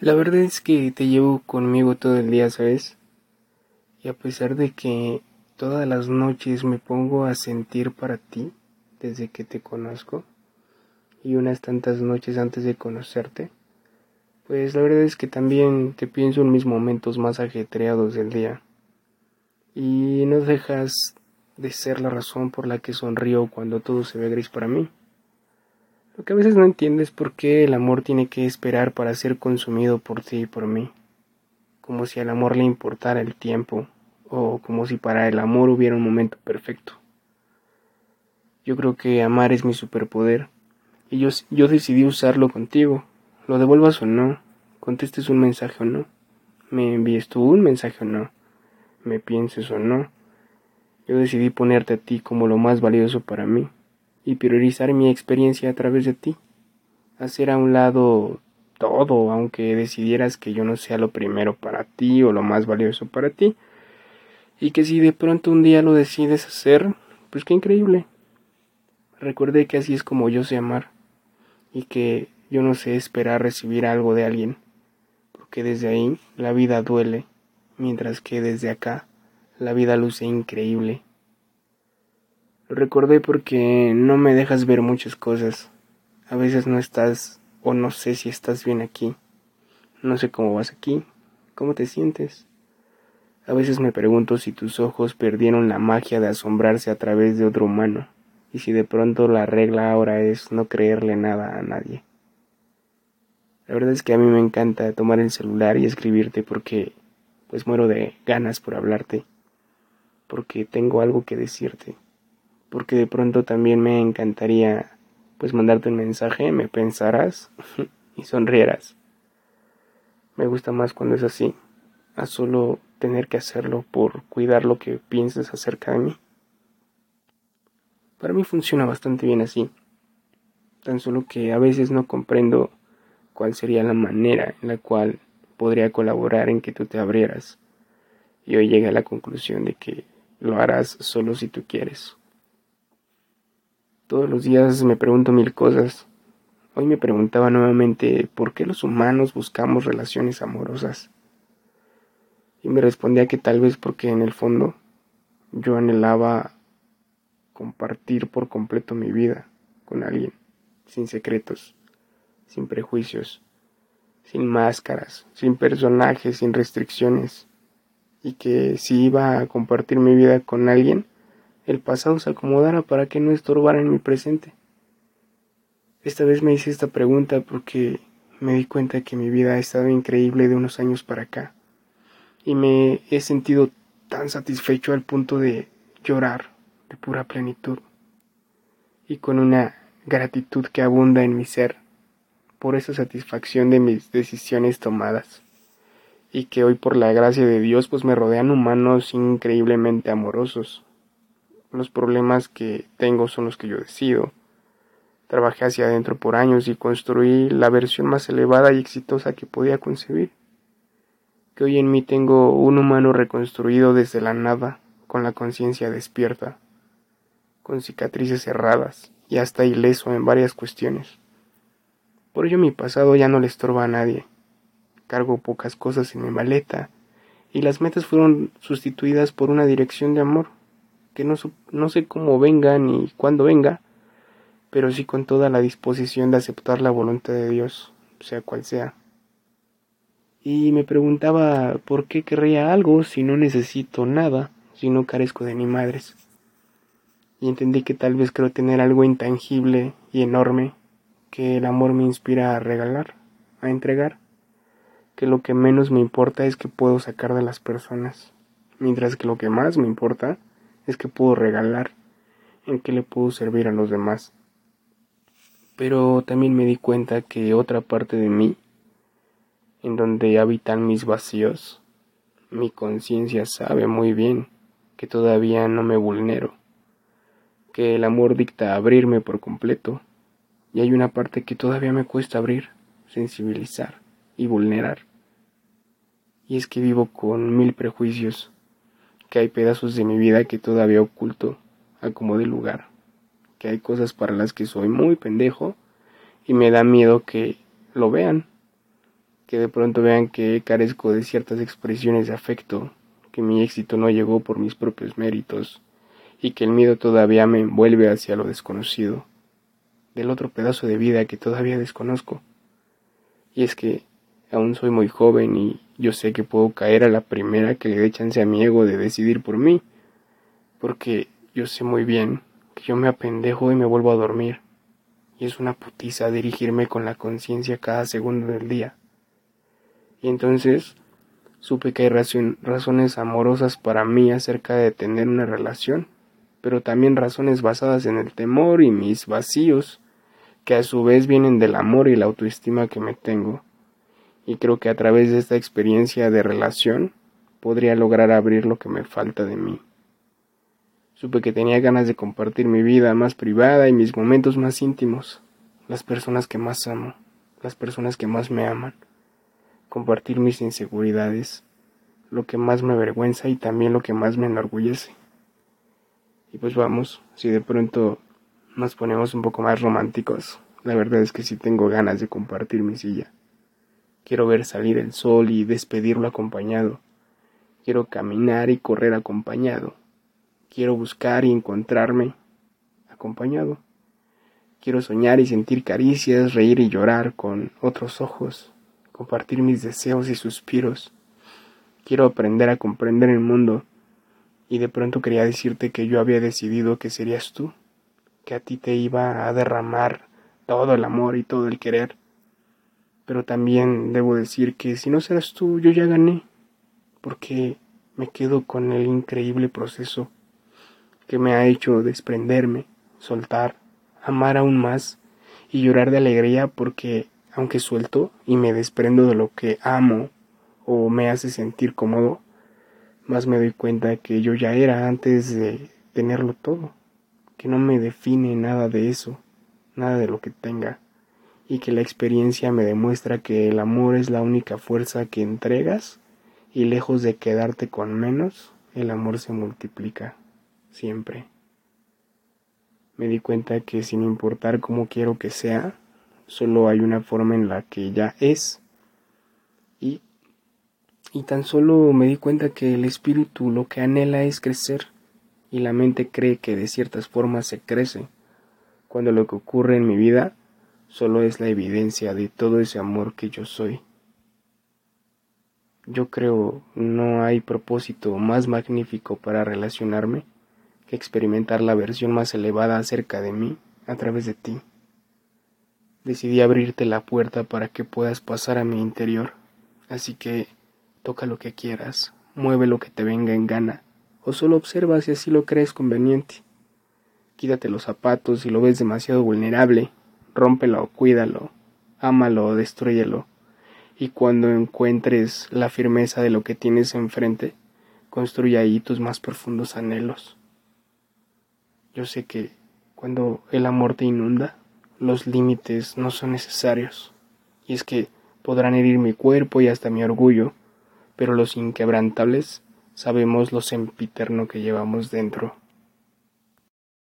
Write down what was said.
La verdad es que te llevo conmigo todo el día, ¿sabes? Y a pesar de que todas las noches me pongo a sentir para ti desde que te conozco y unas tantas noches antes de conocerte, pues la verdad es que también te pienso en mis momentos más ajetreados del día. Y no dejas de ser la razón por la que sonrío cuando todo se ve gris para mí. Lo que a veces no entiendes es por qué el amor tiene que esperar para ser consumido por ti y por mí. Como si al amor le importara el tiempo, o como si para el amor hubiera un momento perfecto. Yo creo que amar es mi superpoder, y yo, yo decidí usarlo contigo. Lo devuelvas o no, contestes un mensaje o no, me envíes tú un mensaje o no, me pienses o no. Yo decidí ponerte a ti como lo más valioso para mí y priorizar mi experiencia a través de ti. Hacer a un lado todo, aunque decidieras que yo no sea lo primero para ti o lo más valioso para ti. Y que si de pronto un día lo decides hacer, pues qué increíble. Recuerde que así es como yo sé amar y que yo no sé esperar recibir algo de alguien, porque desde ahí la vida duele, mientras que desde acá la vida luce increíble. Lo recordé porque no me dejas ver muchas cosas. A veces no estás o no sé si estás bien aquí. No sé cómo vas aquí. ¿Cómo te sientes? A veces me pregunto si tus ojos perdieron la magia de asombrarse a través de otro humano y si de pronto la regla ahora es no creerle nada a nadie. La verdad es que a mí me encanta tomar el celular y escribirte porque pues muero de ganas por hablarte, porque tengo algo que decirte porque de pronto también me encantaría pues mandarte un mensaje, me pensarás y sonrieras. Me gusta más cuando es así, a solo tener que hacerlo por cuidar lo que pienses acerca de mí. Para mí funciona bastante bien así, tan solo que a veces no comprendo cuál sería la manera en la cual podría colaborar en que tú te abrieras. Y hoy llegué a la conclusión de que lo harás solo si tú quieres. Todos los días me pregunto mil cosas. Hoy me preguntaba nuevamente por qué los humanos buscamos relaciones amorosas. Y me respondía que tal vez porque en el fondo yo anhelaba compartir por completo mi vida con alguien, sin secretos, sin prejuicios, sin máscaras, sin personajes, sin restricciones, y que si iba a compartir mi vida con alguien, el pasado se acomodara para que no estorbara en mi presente. Esta vez me hice esta pregunta porque me di cuenta que mi vida ha estado increíble de unos años para acá. Y me he sentido tan satisfecho al punto de llorar de pura plenitud y con una gratitud que abunda en mi ser por esa satisfacción de mis decisiones tomadas. Y que hoy por la gracia de Dios pues me rodean humanos increíblemente amorosos los problemas que tengo son los que yo decido. Trabajé hacia adentro por años y construí la versión más elevada y exitosa que podía concebir. Que hoy en mí tengo un humano reconstruido desde la nada, con la conciencia despierta, con cicatrices cerradas y hasta ileso en varias cuestiones. Por ello mi pasado ya no le estorba a nadie. Cargo pocas cosas en mi maleta y las metas fueron sustituidas por una dirección de amor que no, no sé cómo venga ni cuándo venga, pero sí con toda la disposición de aceptar la voluntad de Dios, sea cual sea. Y me preguntaba por qué querría algo si no necesito nada, si no carezco de ni madres. Y entendí que tal vez creo tener algo intangible y enorme que el amor me inspira a regalar, a entregar, que lo que menos me importa es que puedo sacar de las personas, mientras que lo que más me importa es que puedo regalar, en qué le puedo servir a los demás. Pero también me di cuenta que otra parte de mí, en donde habitan mis vacíos, mi conciencia sabe muy bien que todavía no me vulnero, que el amor dicta abrirme por completo, y hay una parte que todavía me cuesta abrir, sensibilizar y vulnerar. Y es que vivo con mil prejuicios que hay pedazos de mi vida que todavía oculto a como de lugar, que hay cosas para las que soy muy pendejo y me da miedo que lo vean, que de pronto vean que carezco de ciertas expresiones de afecto, que mi éxito no llegó por mis propios méritos, y que el miedo todavía me envuelve hacia lo desconocido, del otro pedazo de vida que todavía desconozco. Y es que aún soy muy joven y yo sé que puedo caer a la primera que le dé chance a mi ego de decidir por mí, porque yo sé muy bien que yo me apendejo y me vuelvo a dormir, y es una putiza dirigirme con la conciencia cada segundo del día. Y entonces supe que hay razones amorosas para mí acerca de tener una relación, pero también razones basadas en el temor y mis vacíos, que a su vez vienen del amor y la autoestima que me tengo. Y creo que a través de esta experiencia de relación podría lograr abrir lo que me falta de mí. Supe que tenía ganas de compartir mi vida más privada y mis momentos más íntimos, las personas que más amo, las personas que más me aman, compartir mis inseguridades, lo que más me avergüenza y también lo que más me enorgullece. Y pues vamos, si de pronto nos ponemos un poco más románticos, la verdad es que sí tengo ganas de compartir mi silla. Quiero ver salir el sol y despedirlo acompañado. Quiero caminar y correr acompañado. Quiero buscar y encontrarme acompañado. Quiero soñar y sentir caricias, reír y llorar con otros ojos, compartir mis deseos y suspiros. Quiero aprender a comprender el mundo y de pronto quería decirte que yo había decidido que serías tú, que a ti te iba a derramar todo el amor y todo el querer. Pero también debo decir que si no serás tú, yo ya gané, porque me quedo con el increíble proceso que me ha hecho desprenderme, soltar, amar aún más y llorar de alegría porque aunque suelto y me desprendo de lo que amo o me hace sentir cómodo, más me doy cuenta que yo ya era antes de tenerlo todo, que no me define nada de eso, nada de lo que tenga, y que la experiencia me demuestra que el amor es la única fuerza que entregas y lejos de quedarte con menos, el amor se multiplica, siempre. Me di cuenta que sin importar cómo quiero que sea, solo hay una forma en la que ya es y y tan solo me di cuenta que el espíritu lo que anhela es crecer, y la mente cree que de ciertas formas se crece, cuando lo que ocurre en mi vida solo es la evidencia de todo ese amor que yo soy. Yo creo no hay propósito más magnífico para relacionarme que experimentar la versión más elevada acerca de mí a través de ti. Decidí abrirte la puerta para que puedas pasar a mi interior, así que Toca lo que quieras, mueve lo que te venga en gana, o solo observa si así lo crees conveniente. Quítate los zapatos si lo ves demasiado vulnerable, rómpelo cuídalo, ámalo o destruyelo, y cuando encuentres la firmeza de lo que tienes enfrente, construye ahí tus más profundos anhelos. Yo sé que cuando el amor te inunda, los límites no son necesarios, y es que podrán herir mi cuerpo y hasta mi orgullo, pero los inquebrantables sabemos lo sempiterno que llevamos dentro.